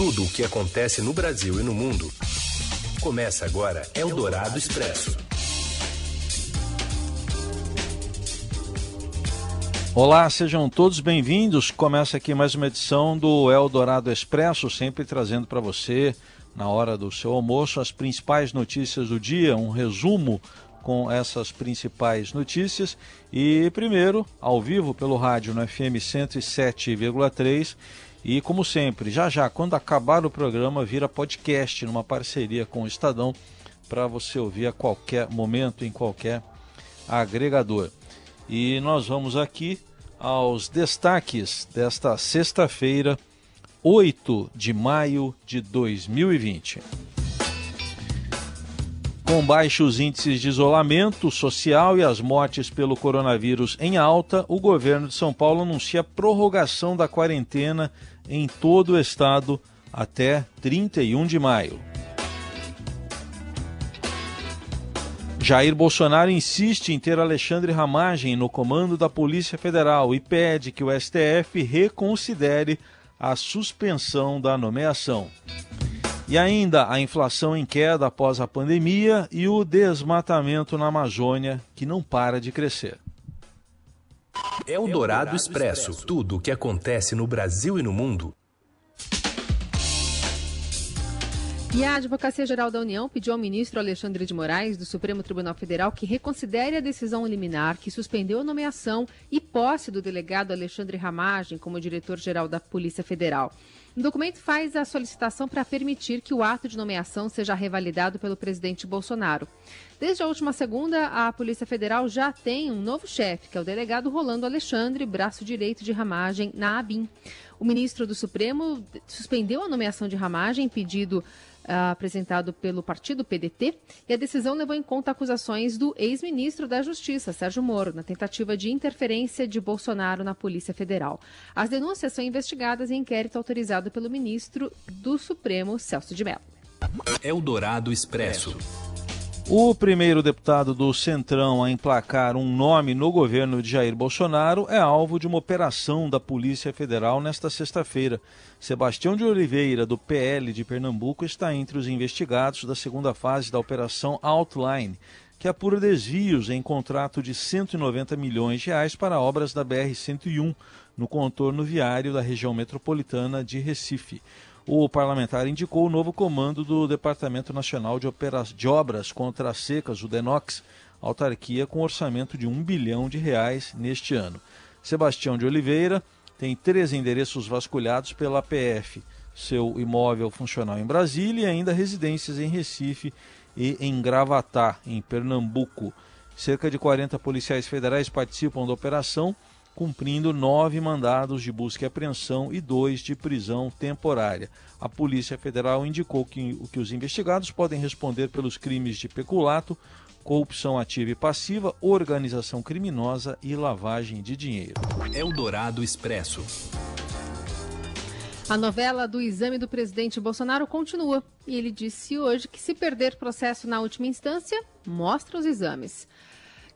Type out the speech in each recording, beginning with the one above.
Tudo o que acontece no Brasil e no mundo. Começa agora Eldorado Expresso. Olá, sejam todos bem-vindos. Começa aqui mais uma edição do Eldorado Expresso, sempre trazendo para você, na hora do seu almoço, as principais notícias do dia, um resumo com essas principais notícias. E primeiro, ao vivo pelo rádio no FM 107,3 e como sempre, já já, quando acabar o programa, vira podcast numa parceria com o Estadão para você ouvir a qualquer momento, em qualquer agregador. E nós vamos aqui aos destaques desta sexta-feira, 8 de maio de 2020. Com baixos índices de isolamento social e as mortes pelo coronavírus em alta, o governo de São Paulo anuncia prorrogação da quarentena em todo o estado até 31 de maio. Jair Bolsonaro insiste em ter Alexandre Ramagem no comando da Polícia Federal e pede que o STF reconsidere a suspensão da nomeação. E ainda a inflação em queda após a pandemia e o desmatamento na Amazônia, que não para de crescer. É o Dourado Expresso tudo o que acontece no Brasil e no mundo. E a Advocacia Geral da União pediu ao ministro Alexandre de Moraes, do Supremo Tribunal Federal, que reconsidere a decisão liminar que suspendeu a nomeação e posse do delegado Alexandre Ramagem como diretor-geral da Polícia Federal. O documento faz a solicitação para permitir que o ato de nomeação seja revalidado pelo presidente Bolsonaro. Desde a última segunda, a Polícia Federal já tem um novo chefe, que é o delegado Rolando Alexandre, braço direito de Ramagem, na ABIN. O ministro do Supremo suspendeu a nomeação de Ramagem, pedido apresentado pelo partido PDT, e a decisão levou em conta acusações do ex-ministro da Justiça, Sérgio Moro, na tentativa de interferência de Bolsonaro na Polícia Federal. As denúncias são investigadas em inquérito autorizado pelo ministro do Supremo, Celso de Mello. Eldorado Expresso. O primeiro deputado do Centrão a emplacar um nome no governo de Jair Bolsonaro é alvo de uma operação da Polícia Federal nesta sexta-feira. Sebastião de Oliveira, do PL de Pernambuco, está entre os investigados da segunda fase da Operação Outline, que apura desvios em contrato de 190 milhões de reais para obras da BR-101 no contorno viário da região metropolitana de Recife o parlamentar indicou o novo comando do Departamento Nacional de, de Obras contra as Secas, o DENOX, autarquia com orçamento de um bilhão de reais neste ano. Sebastião de Oliveira tem três endereços vasculhados pela PF, seu imóvel funcional em Brasília e ainda residências em Recife e em Gravatá, em Pernambuco. Cerca de 40 policiais federais participam da operação cumprindo nove mandados de busca e apreensão e dois de prisão temporária. A Polícia Federal indicou que, que os investigados podem responder pelos crimes de peculato, corrupção ativa e passiva, organização criminosa e lavagem de dinheiro. Eldorado Expresso. A novela do exame do presidente Bolsonaro continua e ele disse hoje que se perder processo na última instância, mostra os exames.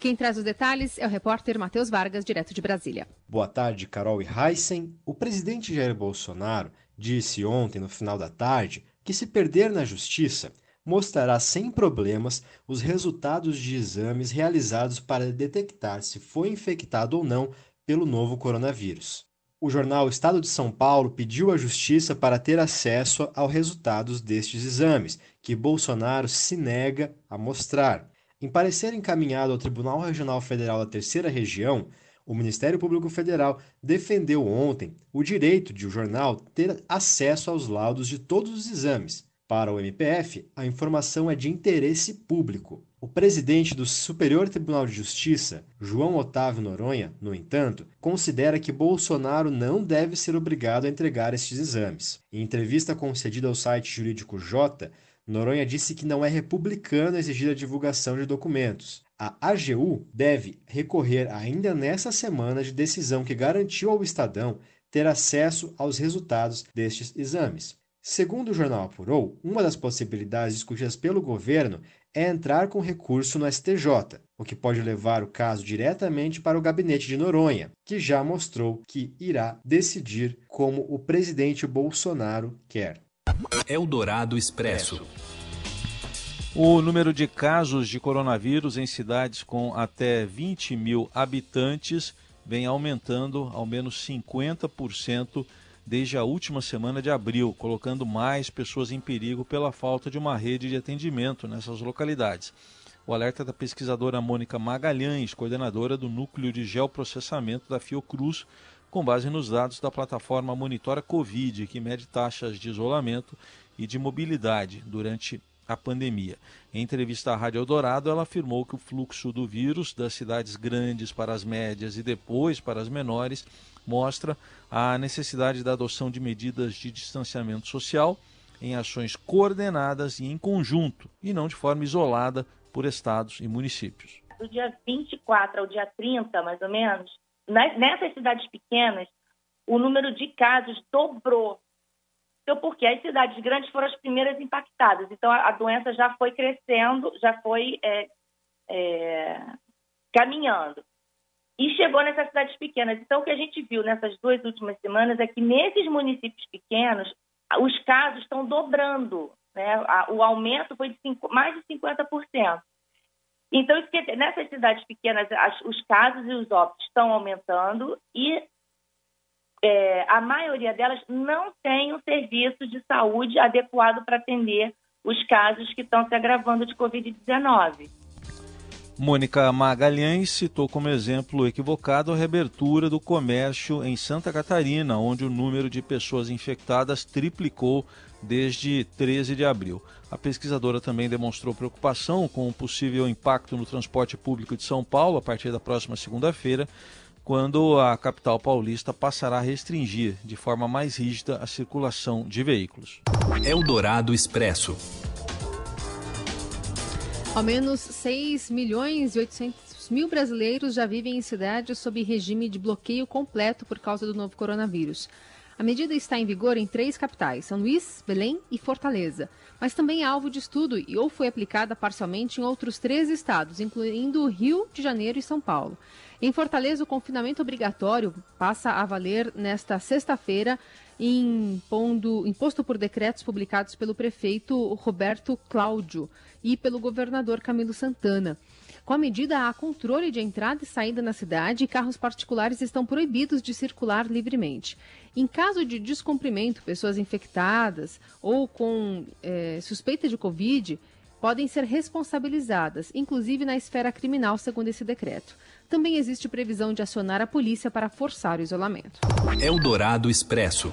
Quem traz os detalhes é o repórter Matheus Vargas, direto de Brasília. Boa tarde, Carol e Heisen. O presidente Jair Bolsonaro disse ontem, no final da tarde, que se perder na justiça, mostrará sem problemas os resultados de exames realizados para detectar se foi infectado ou não pelo novo coronavírus. O jornal Estado de São Paulo pediu à Justiça para ter acesso aos resultados destes exames, que Bolsonaro se nega a mostrar. Em parecer encaminhado ao Tribunal Regional Federal da Terceira Região, o Ministério Público Federal defendeu ontem o direito de o jornal ter acesso aos laudos de todos os exames. Para o MPF, a informação é de interesse público. O presidente do Superior Tribunal de Justiça, João Otávio Noronha, no entanto, considera que Bolsonaro não deve ser obrigado a entregar estes exames. Em entrevista concedida ao site jurídico J, Noronha disse que não é republicano exigir a divulgação de documentos. A AGU deve recorrer ainda nesta semana de decisão que garantiu ao Estadão ter acesso aos resultados destes exames. Segundo o jornal apurou, uma das possibilidades discutidas pelo governo é entrar com recurso no STJ, o que pode levar o caso diretamente para o gabinete de Noronha, que já mostrou que irá decidir como o presidente Bolsonaro quer. Eldorado Expresso. O número de casos de coronavírus em cidades com até 20 mil habitantes vem aumentando ao menos 50% desde a última semana de abril, colocando mais pessoas em perigo pela falta de uma rede de atendimento nessas localidades. O alerta é da pesquisadora Mônica Magalhães, coordenadora do Núcleo de Geoprocessamento da Fiocruz, com base nos dados da plataforma Monitora Covid, que mede taxas de isolamento e de mobilidade durante a pandemia. Em entrevista à Rádio Eldorado, ela afirmou que o fluxo do vírus das cidades grandes para as médias e depois para as menores mostra a necessidade da adoção de medidas de distanciamento social em ações coordenadas e em conjunto, e não de forma isolada por estados e municípios. Do dia 24 ao dia 30, mais ou menos, nessas cidades pequenas, o número de casos dobrou então, porque as cidades grandes foram as primeiras impactadas. Então, a, doença já foi crescendo, já foi é, é, caminhando. E chegou nessas cidades pequenas. Então, o que a gente viu nessas duas últimas semanas é que nesses municípios pequenos, os casos estão dobrando. Né? O aumento foi de cinco, mais de 50%. Então, nessas cidades pequenas, as, os casos e os óbitos estão aumentando e é, a maioria delas não tem um serviço de saúde adequado para atender os casos que estão se agravando de Covid-19. Mônica Magalhães citou como exemplo equivocado a reabertura do comércio em Santa Catarina, onde o número de pessoas infectadas triplicou desde 13 de abril. A pesquisadora também demonstrou preocupação com o possível impacto no transporte público de São Paulo a partir da próxima segunda-feira, quando a capital paulista passará a restringir de forma mais rígida a circulação de veículos. Eldorado Expresso. Ao menos 6 milhões e 800 mil brasileiros já vivem em cidades sob regime de bloqueio completo por causa do novo coronavírus. A medida está em vigor em três capitais, São Luís, Belém e Fortaleza, mas também é alvo de estudo e ou foi aplicada parcialmente em outros três estados, incluindo Rio de Janeiro e São Paulo. Em Fortaleza, o confinamento obrigatório passa a valer nesta sexta-feira, impondo, imposto por decretos publicados pelo prefeito Roberto Cláudio e pelo governador Camilo Santana. Com a medida, há controle de entrada e saída na cidade e carros particulares estão proibidos de circular livremente. Em caso de descumprimento, pessoas infectadas ou com é, suspeita de Covid podem ser responsabilizadas, inclusive na esfera criminal, segundo esse decreto. Também existe previsão de acionar a polícia para forçar o isolamento. Eldorado Expresso.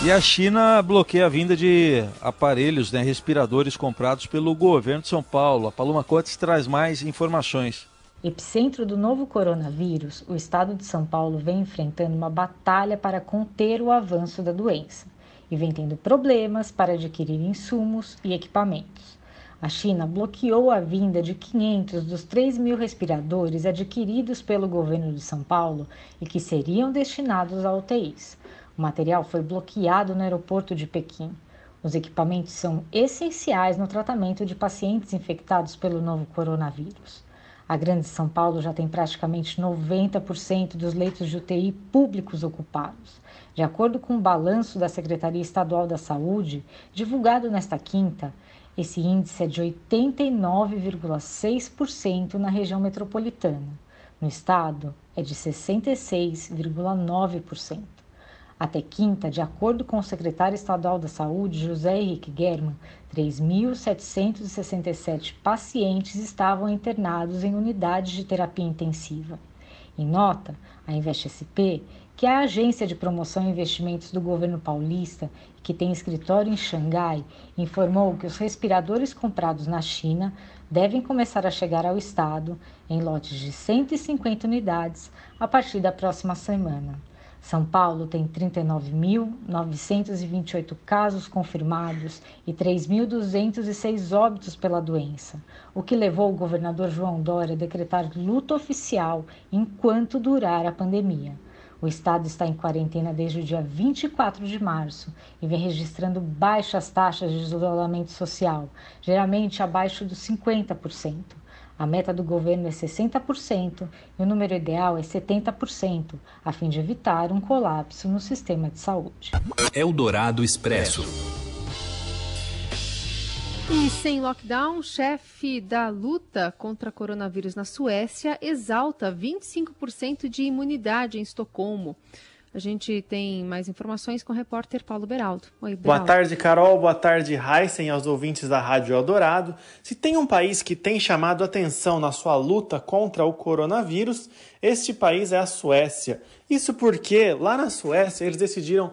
E a China bloqueia a vinda de aparelhos, né, respiradores comprados pelo governo de São Paulo. A Paloma Cotes traz mais informações. Epicentro do novo coronavírus, o estado de São Paulo vem enfrentando uma batalha para conter o avanço da doença e vem tendo problemas para adquirir insumos e equipamentos. A China bloqueou a vinda de 500 dos 3 mil respiradores adquiridos pelo governo de São Paulo e que seriam destinados a UTIs. O material foi bloqueado no aeroporto de Pequim. Os equipamentos são essenciais no tratamento de pacientes infectados pelo novo coronavírus. A Grande São Paulo já tem praticamente 90% dos leitos de UTI públicos ocupados. De acordo com o balanço da Secretaria Estadual da Saúde, divulgado nesta quinta, esse índice é de 89,6% na região metropolitana. No estado, é de 66,9%. Até quinta, de acordo com o secretário estadual da Saúde, José Henrique German, 3.767 pacientes estavam internados em unidades de terapia intensiva. Em nota, a InvestSP que a agência de promoção e investimentos do governo paulista, que tem escritório em Xangai, informou que os respiradores comprados na China devem começar a chegar ao estado em lotes de 150 unidades a partir da próxima semana. São Paulo tem 39.928 casos confirmados e 3.206 óbitos pela doença, o que levou o governador João Dória a decretar luto oficial enquanto durar a pandemia. O estado está em quarentena desde o dia 24 de março e vem registrando baixas taxas de isolamento social, geralmente abaixo dos 50%. A meta do governo é 60% e o número ideal é 70%, a fim de evitar um colapso no sistema de saúde. Eldorado Expresso. E sem lockdown, chefe da luta contra coronavírus na Suécia exalta 25% de imunidade em Estocolmo. A gente tem mais informações com o repórter Paulo Beraldo. Oi, Beraldo. Boa tarde, Carol. Boa tarde, Heisen, aos ouvintes da Rádio Eldorado. Se tem um país que tem chamado atenção na sua luta contra o coronavírus, este país é a Suécia. Isso porque lá na Suécia eles decidiram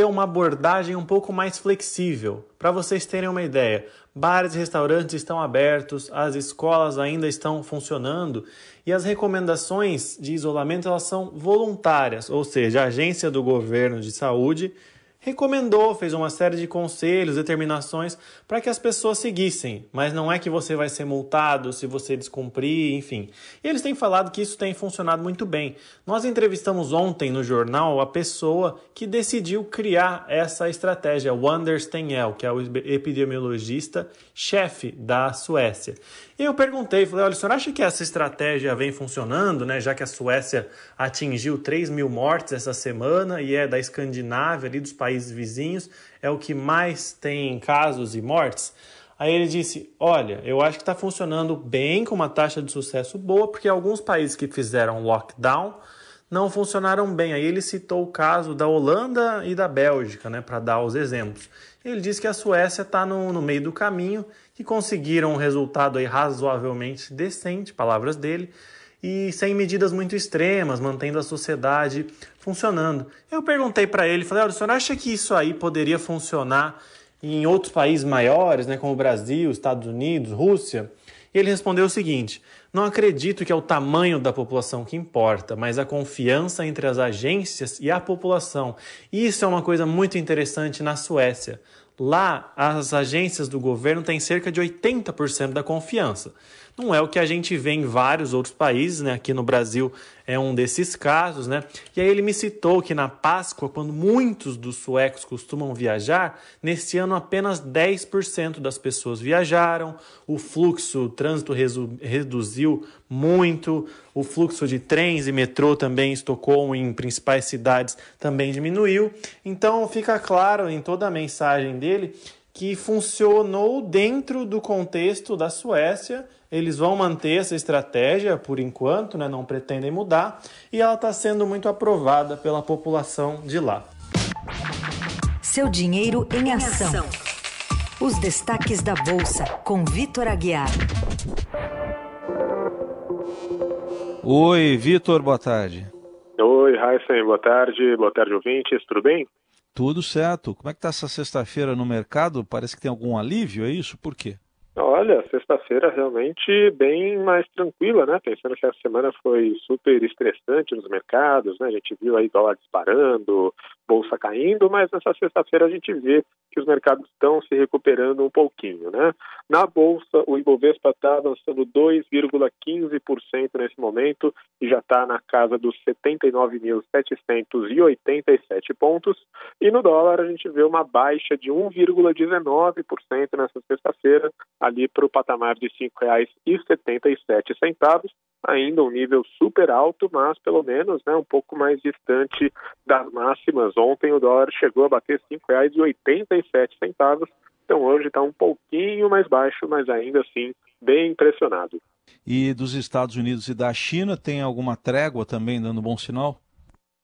ter uma abordagem um pouco mais flexível. Para vocês terem uma ideia, bares e restaurantes estão abertos, as escolas ainda estão funcionando e as recomendações de isolamento elas são voluntárias, ou seja, a agência do governo de saúde recomendou, fez uma série de conselhos, determinações para que as pessoas seguissem, mas não é que você vai ser multado se você descumprir, enfim. E eles têm falado que isso tem funcionado muito bem. Nós entrevistamos ontem no jornal a pessoa que decidiu criar essa estratégia, o Anders Tegnell, que é o epidemiologista chefe da Suécia. E eu perguntei, falei, olha, o senhor acha que essa estratégia vem funcionando, né? Já que a Suécia atingiu 3 mil mortes essa semana e é da Escandinávia, ali dos países vizinhos, é o que mais tem casos e mortes. Aí ele disse: Olha, eu acho que está funcionando bem, com uma taxa de sucesso boa, porque alguns países que fizeram lockdown não funcionaram bem. Aí ele citou o caso da Holanda e da Bélgica, né, para dar os exemplos. Ele disse que a Suécia está no, no meio do caminho que conseguiram um resultado aí razoavelmente decente, palavras dele, e sem medidas muito extremas, mantendo a sociedade funcionando. Eu perguntei para ele, falei, olha, o senhor acha que isso aí poderia funcionar em outros países maiores, né, como Brasil, Estados Unidos, Rússia? E ele respondeu o seguinte: Não acredito que é o tamanho da população que importa, mas a confiança entre as agências e a população. Isso é uma coisa muito interessante na Suécia. Lá, as agências do governo têm cerca de 80% da confiança. Não é o que a gente vê em vários outros países, né? Aqui no Brasil é um desses casos, né? E aí ele me citou que na Páscoa, quando muitos dos suecos costumam viajar, nesse ano apenas 10% das pessoas viajaram, o fluxo, o trânsito reduziu muito, o fluxo de trens e metrô também em Estocolmo em principais cidades também diminuiu. Então fica claro em toda a mensagem dele que funcionou dentro do contexto da Suécia eles vão manter essa estratégia por enquanto, né, não pretendem mudar, e ela está sendo muito aprovada pela população de lá. Seu dinheiro em ação. Os destaques da Bolsa, com Vitor Aguiar. Oi, Vitor, boa tarde. Oi, Heisen, boa tarde. Boa tarde, ouvintes, tudo bem? Tudo certo. Como é que está essa sexta-feira no mercado? Parece que tem algum alívio, é isso? Por quê? Olha, sexta-feira realmente bem mais tranquila, né? Pensando que a semana foi super estressante nos mercados, né? A gente viu aí dólar disparando, bolsa caindo, mas nessa sexta-feira a gente vê que os mercados estão se recuperando um pouquinho, né? Na bolsa, o Ibovespa está avançando 2,15% nesse momento e já está na casa dos 79.787 pontos. E no dólar a gente vê uma baixa de 1,19% nessa sexta-feira, ali para o patamar de R$ 5,77 ainda um nível super alto, mas pelo menos né, um pouco mais distante das máximas. Ontem o dólar chegou a bater R$ 5,87, então hoje está um pouquinho mais baixo, mas ainda assim bem impressionado. E dos Estados Unidos e da China tem alguma trégua também dando bom sinal?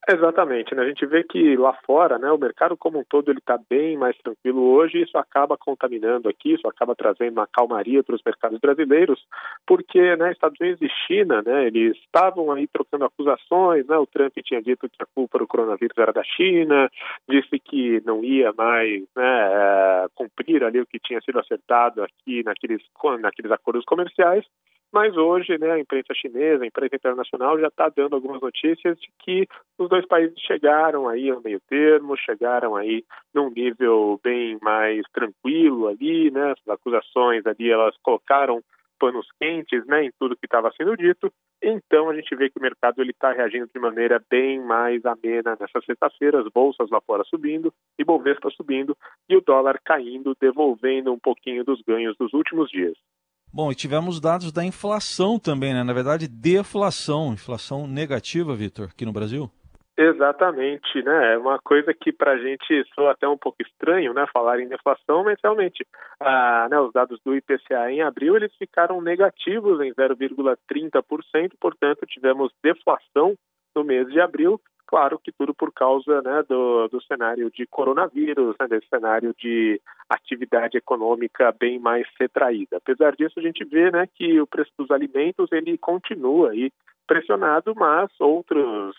Exatamente, né? A gente vê que lá fora, né, o mercado como um todo ele está bem mais tranquilo hoje. Isso acaba contaminando aqui, isso acaba trazendo uma calmaria para os mercados brasileiros, porque, né, Estados Unidos e China, né, eles estavam aí trocando acusações, né? O Trump tinha dito que a culpa do coronavírus era da China, disse que não ia mais, né, é, cumprir ali o que tinha sido acertado aqui naqueles naqueles acordos comerciais. Mas hoje, né, a imprensa chinesa, a imprensa internacional já está dando algumas notícias de que os dois países chegaram aí ao meio termo, chegaram aí num nível bem mais tranquilo ali, né? As acusações ali elas colocaram panos quentes, né, em tudo que estava sendo dito. Então a gente vê que o mercado ele está reagindo de maneira bem mais amena nessa sexta-feira, as bolsas lá fora subindo, e Bovespa subindo e o dólar caindo, devolvendo um pouquinho dos ganhos dos últimos dias. Bom, e tivemos dados da inflação também, né? Na verdade, deflação, inflação negativa, Vitor, aqui no Brasil. Exatamente, né? É uma coisa que para a gente soa até um pouco estranho, né? Falar em deflação, mas realmente, ah, né, os dados do IPCA em abril eles ficaram negativos em 0,30%, portanto tivemos deflação no mês de abril. Claro que tudo por causa né, do, do cenário de coronavírus, né, desse cenário de atividade econômica bem mais retraída. Apesar disso, a gente vê né, que o preço dos alimentos ele continua aí pressionado, mas outros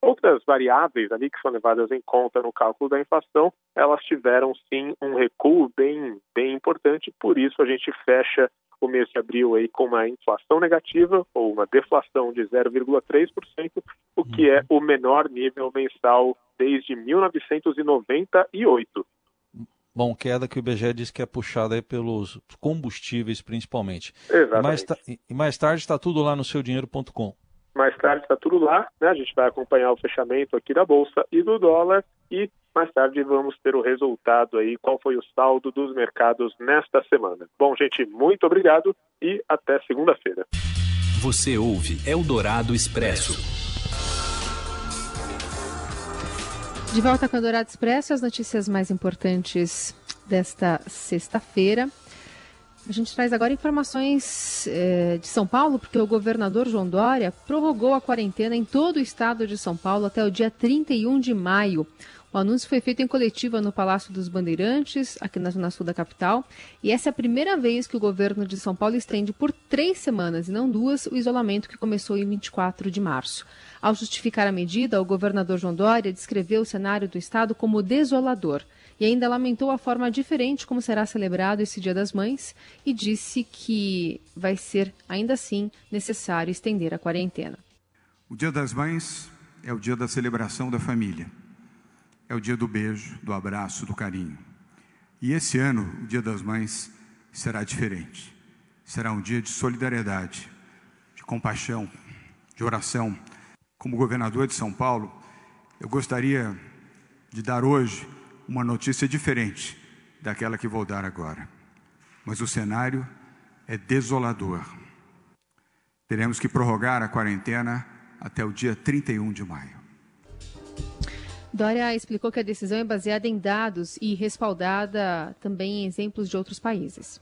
Outras variáveis ali que são levadas em conta no cálculo da inflação, elas tiveram sim um recuo bem, bem importante, por isso a gente fecha o mês de abril aí com uma inflação negativa ou uma deflação de 0,3%, o que é o menor nível mensal desde 1998. Bom, queda que o IBGE diz que é puxada aí pelos combustíveis principalmente. Exatamente. E mais, e mais tarde está tudo lá no seudinheiro.com. Mais tarde está tudo lá, né? A gente vai acompanhar o fechamento aqui da bolsa e do dólar e mais tarde vamos ter o resultado aí, qual foi o saldo dos mercados nesta semana. Bom, gente, muito obrigado e até segunda-feira. Você ouve Eldorado Expresso. De volta com o Eldorado Expresso, as notícias mais importantes desta sexta-feira. A gente traz agora informações eh, de São Paulo, porque o governador João Dória prorrogou a quarentena em todo o estado de São Paulo até o dia 31 de maio. O anúncio foi feito em coletiva no Palácio dos Bandeirantes, aqui na Zona Sul da capital, e essa é a primeira vez que o governo de São Paulo estende por três semanas, e não duas, o isolamento que começou em 24 de março. Ao justificar a medida, o governador João Dória descreveu o cenário do estado como desolador e ainda lamentou a forma diferente como será celebrado esse Dia das Mães e disse que vai ser, ainda assim, necessário estender a quarentena. O Dia das Mães é o dia da celebração da família, é o dia do beijo, do abraço, do carinho. E esse ano, o Dia das Mães será diferente. Será um dia de solidariedade, de compaixão, de oração. Como governador de São Paulo, eu gostaria de dar hoje uma notícia diferente daquela que vou dar agora. Mas o cenário é desolador. Teremos que prorrogar a quarentena até o dia 31 de maio. Dória explicou que a decisão é baseada em dados e respaldada também em exemplos de outros países.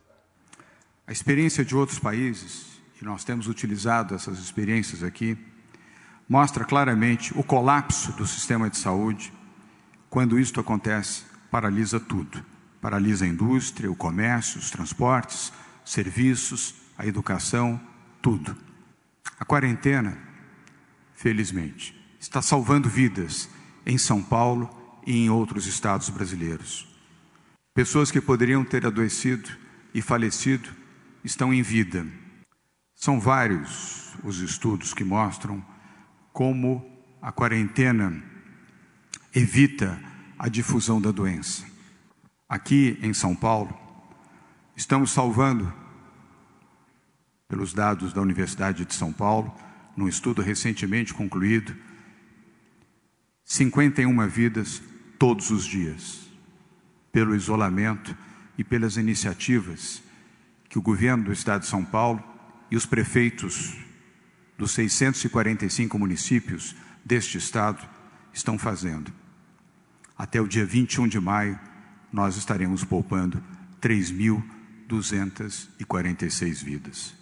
A experiência de outros países, e nós temos utilizado essas experiências aqui, mostra claramente o colapso do sistema de saúde quando isto acontece, paralisa tudo. Paralisa a indústria, o comércio, os transportes, serviços, a educação, tudo. A quarentena, felizmente, está salvando vidas em São Paulo e em outros estados brasileiros. Pessoas que poderiam ter adoecido e falecido estão em vida. São vários os estudos que mostram como a quarentena evita a difusão da doença. Aqui em São Paulo, estamos salvando, pelos dados da Universidade de São Paulo, num estudo recentemente concluído, 51 vidas todos os dias, pelo isolamento e pelas iniciativas que o governo do estado de São Paulo e os prefeitos dos 645 municípios deste estado estão fazendo. Até o dia 21 de maio, nós estaremos poupando 3.246 vidas.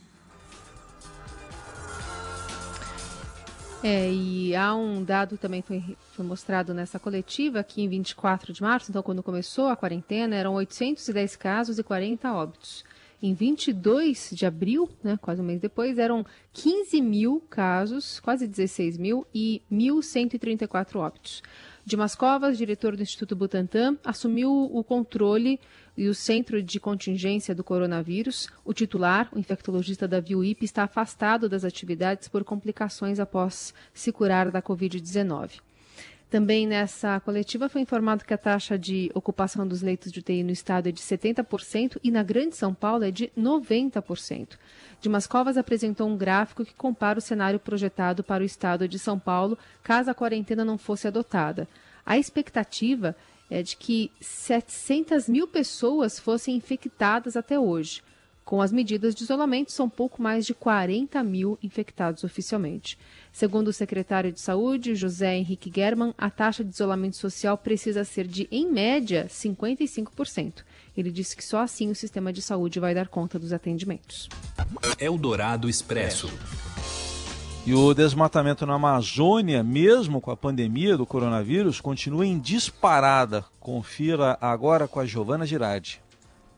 É, e há um dado também foi, foi mostrado nessa coletiva que em 24 de março, então quando começou a quarentena, eram 810 casos e 40 óbitos. Em 22 de abril, né, quase um mês depois, eram 15 mil casos, quase 16 mil, e 1.134 óbitos. Dimas Covas, diretor do Instituto Butantan, assumiu o controle e o centro de contingência do coronavírus. O titular, o infectologista Davi Uip, está afastado das atividades por complicações após se curar da Covid-19. Também nessa coletiva foi informado que a taxa de ocupação dos leitos de UTI no estado é de 70% e na Grande São Paulo é de 90%. Dimas Covas apresentou um gráfico que compara o cenário projetado para o estado de São Paulo caso a quarentena não fosse adotada. A expectativa é de que 700 mil pessoas fossem infectadas até hoje. Com as medidas de isolamento, são pouco mais de 40 mil infectados oficialmente. Segundo o secretário de Saúde, José Henrique German, a taxa de isolamento social precisa ser de, em média, 55%. Ele disse que só assim o sistema de saúde vai dar conta dos atendimentos. Eldorado Expresso. E o desmatamento na Amazônia, mesmo com a pandemia do coronavírus, continua em disparada. Confira agora com a Giovana Girardi.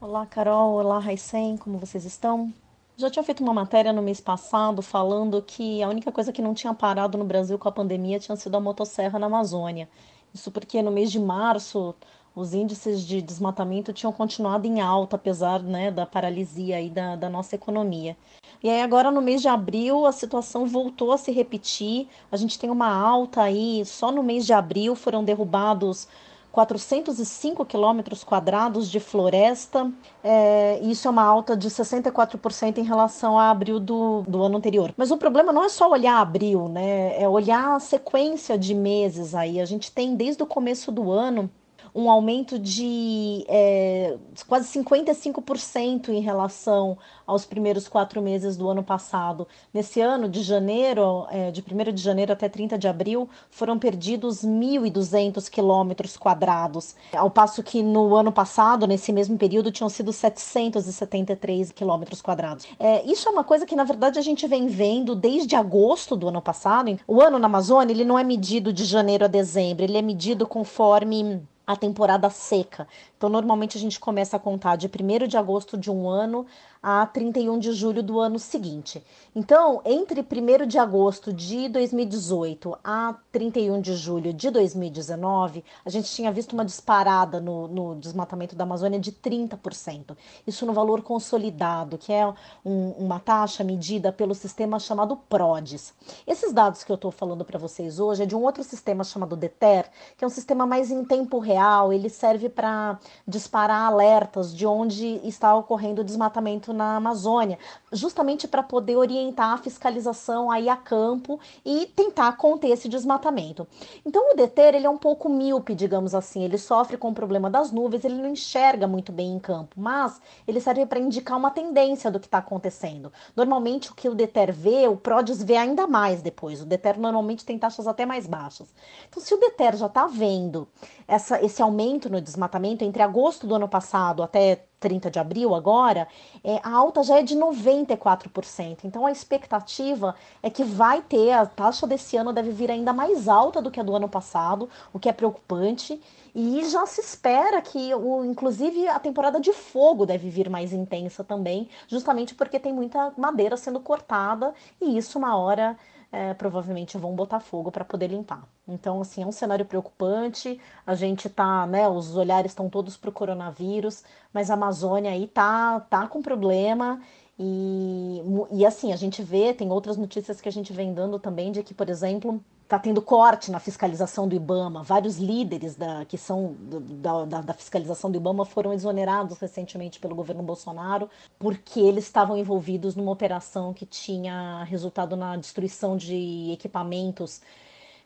Olá, Carol. Olá, Raicem. Como vocês estão? Já tinha feito uma matéria no mês passado falando que a única coisa que não tinha parado no Brasil com a pandemia tinha sido a motosserra na Amazônia. Isso porque no mês de março os índices de desmatamento tinham continuado em alta, apesar né, da paralisia aí da, da nossa economia. E aí agora no mês de abril a situação voltou a se repetir. A gente tem uma alta aí, só no mês de abril foram derrubados 405 quilômetros quadrados de floresta. É, isso é uma alta de 64% em relação a abril do, do ano anterior. Mas o problema não é só olhar abril, né? É olhar a sequência de meses aí. A gente tem desde o começo do ano um aumento de é, quase 55% em relação aos primeiros quatro meses do ano passado. Nesse ano, de janeiro, é, de 1 de janeiro até 30 de abril, foram perdidos 1.200 quilômetros quadrados, ao passo que no ano passado, nesse mesmo período, tinham sido 773 quilômetros quadrados. É, isso é uma coisa que, na verdade, a gente vem vendo desde agosto do ano passado. O ano na Amazônia, ele não é medido de janeiro a dezembro, ele é medido conforme a temporada seca. Então, normalmente a gente começa a contar de 1 de agosto de um ano a 31 de julho do ano seguinte. Então, entre 1 de agosto de 2018 a 31 de julho de 2019, a gente tinha visto uma disparada no, no desmatamento da Amazônia de 30%. Isso no valor consolidado, que é um, uma taxa medida pelo sistema chamado PRODES. Esses dados que eu estou falando para vocês hoje é de um outro sistema chamado DETER, que é um sistema mais em tempo real, ele serve para disparar alertas de onde está ocorrendo o desmatamento na Amazônia, justamente para poder orientar a fiscalização aí a campo e tentar conter esse desmatamento. Então o DETER ele é um pouco míope, digamos assim, ele sofre com o problema das nuvens, ele não enxerga muito bem em campo, mas ele serve para indicar uma tendência do que está acontecendo. Normalmente o que o DETER vê, o PRODES vê ainda mais depois. O DETER normalmente tem taxas até mais baixas. Então se o DETER já está vendo essa, esse aumento no desmatamento entre agosto do ano passado até 30 de abril agora, é, a alta já é de 94%. Então a expectativa é que vai ter, a taxa desse ano deve vir ainda mais alta do que a do ano passado, o que é preocupante. E já se espera que, o, inclusive, a temporada de fogo deve vir mais intensa também, justamente porque tem muita madeira sendo cortada e isso uma hora é, provavelmente vão botar fogo para poder limpar. Então, assim, é um cenário preocupante. A gente tá, né, os olhares estão todos para o coronavírus, mas a Amazônia aí tá, tá com problema. E, e assim, a gente vê, tem outras notícias que a gente vem dando também de que, por exemplo, está tendo corte na fiscalização do IBAMA. Vários líderes da, que são da, da, da, fiscalização do IBAMA foram exonerados recentemente pelo governo Bolsonaro porque eles estavam envolvidos numa operação que tinha resultado na destruição de equipamentos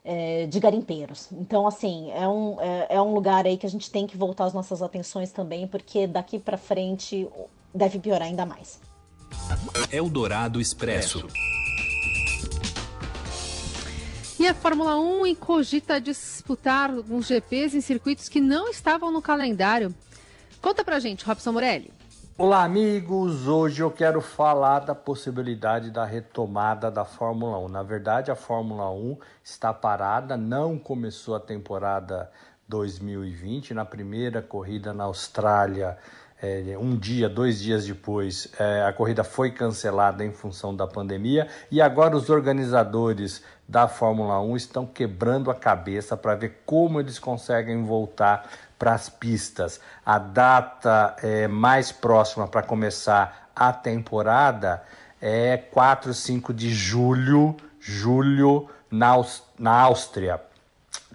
é, de garimpeiros. Então, assim, é um, é, é um lugar aí que a gente tem que voltar as nossas atenções também, porque daqui para frente deve piorar ainda mais. Eldorado Expresso. E a Fórmula 1 cogita disputar alguns GPs em circuitos que não estavam no calendário. Conta pra gente, Robson Morelli. Olá, amigos! Hoje eu quero falar da possibilidade da retomada da Fórmula 1. Na verdade, a Fórmula 1 está parada, não começou a temporada 2020. Na primeira corrida na Austrália, é, um dia, dois dias depois, é, a corrida foi cancelada em função da pandemia e agora os organizadores da Fórmula 1 estão quebrando a cabeça para ver como eles conseguem voltar para as pistas. A data é, mais próxima para começar a temporada é 4, 5 de julho, julho na Áustria.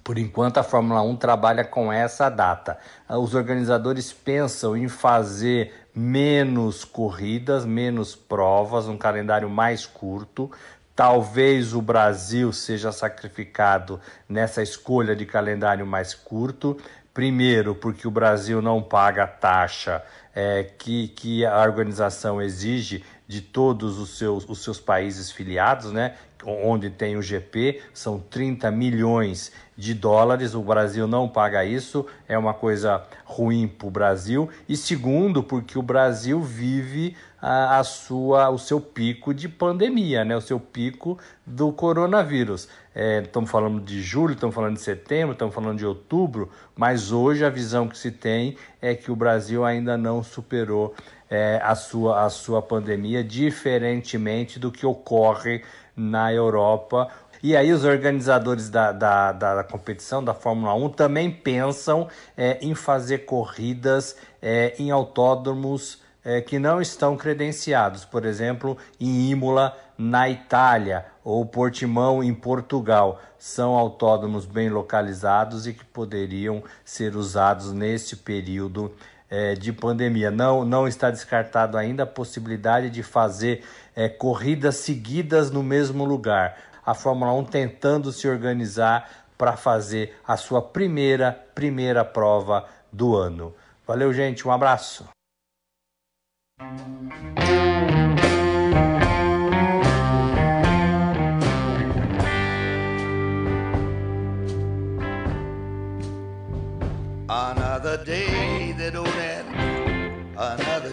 Por enquanto, a Fórmula 1 trabalha com essa data. Os organizadores pensam em fazer menos corridas, menos provas, um calendário mais curto. Talvez o Brasil seja sacrificado nessa escolha de calendário mais curto, Primeiro, porque o Brasil não paga a taxa é, que, que a organização exige de todos os seus, os seus países filiados, né? onde tem o GP, são 30 milhões de dólares. O Brasil não paga isso, é uma coisa ruim para o Brasil. E segundo, porque o Brasil vive a, a, sua, o seu pico de pandemia, né? o seu pico do coronavírus. É, estamos falando de julho, estamos falando de setembro, estamos falando de outubro, mas hoje a visão que se tem é que o Brasil ainda não superou é, a, sua, a sua pandemia, diferentemente do que ocorre na Europa. E aí os organizadores da, da, da competição, da Fórmula 1, também pensam é, em fazer corridas é, em autódromos é, que não estão credenciados, por exemplo, em Imola, na Itália, ou Portimão, em Portugal. São autódromos bem localizados e que poderiam ser usados nesse período é, de pandemia. Não, não está descartado ainda a possibilidade de fazer é, corridas seguidas no mesmo lugar. A Fórmula 1 tentando se organizar para fazer a sua primeira, primeira prova do ano. Valeu, gente, um abraço.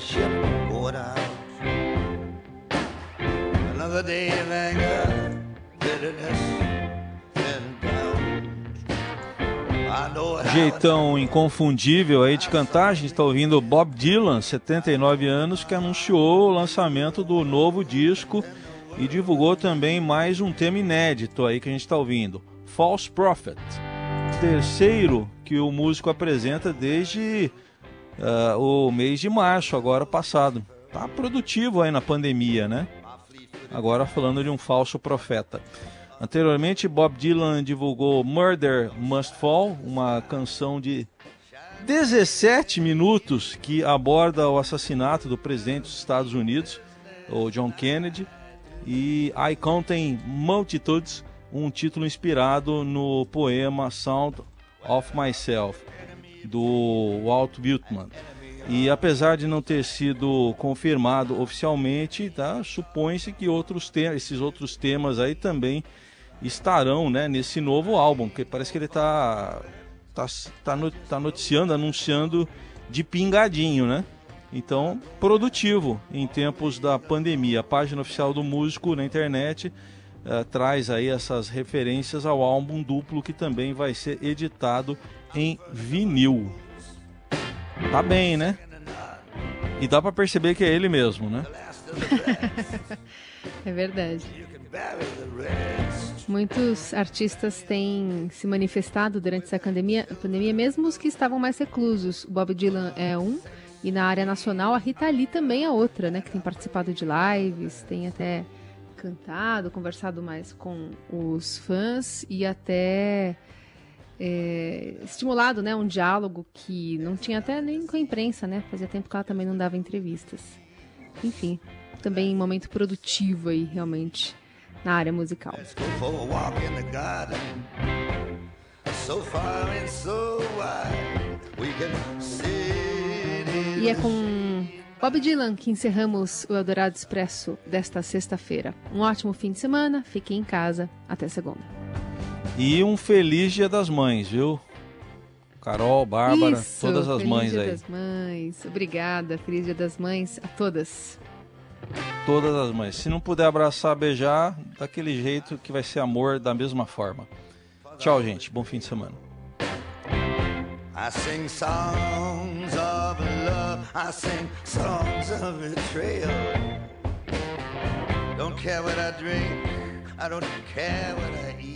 Ship going out. Another day of anger, bitterness, and doubt. Jeitão inconfundível aí de cantar, a gente está ouvindo Bob Dylan, 79 anos, que anunciou o lançamento do novo disco e divulgou também mais um tema inédito aí que a gente está ouvindo, False Prophet terceiro que o músico apresenta desde uh, o mês de março, agora passado. Tá produtivo aí na pandemia, né? Agora falando de um falso profeta. Anteriormente, Bob Dylan divulgou Murder Must Fall, uma canção de 17 minutos que aborda o assassinato do presidente dos Estados Unidos, o John Kennedy, e I Counting Multitudes, um título inspirado no poema Sound of Myself, do Walt Whitman. E apesar de não ter sido confirmado oficialmente, tá, supõe-se que outros esses outros temas aí também estarão né, nesse novo álbum, porque parece que ele está tá, tá, tá noticiando, anunciando de pingadinho, né? Então, produtivo em tempos da pandemia. A página oficial do músico na internet uh, traz aí essas referências ao álbum duplo que também vai ser editado em vinil. Tá bem, né? E dá para perceber que é ele mesmo, né? é verdade. Muitos artistas têm se manifestado durante essa pandemia, pandemia, mesmo os que estavam mais reclusos. O Bob Dylan é um, e na área nacional a Rita Lee também é outra, né? Que tem participado de lives, tem até cantado, conversado mais com os fãs e até é, estimulado né, um diálogo que não tinha até nem com a imprensa, né? Fazia tempo que ela também não dava entrevistas. Enfim, também um momento produtivo aí, realmente, na área musical. E é com Bob Dylan, que encerramos o Eldorado Expresso desta sexta-feira. Um ótimo fim de semana, fiquem em casa, até segunda. E um feliz Dia das Mães, viu? Carol, Bárbara, Isso, todas as mães dia aí. Feliz Dia das Mães, obrigada, feliz Dia das Mães a todas. Todas as mães. Se não puder abraçar, beijar, daquele jeito que vai ser amor da mesma forma. Tchau, gente. Bom fim de semana. I sing songs of love, I sing songs of betrayal. Don't care what I drink, I don't care what I eat.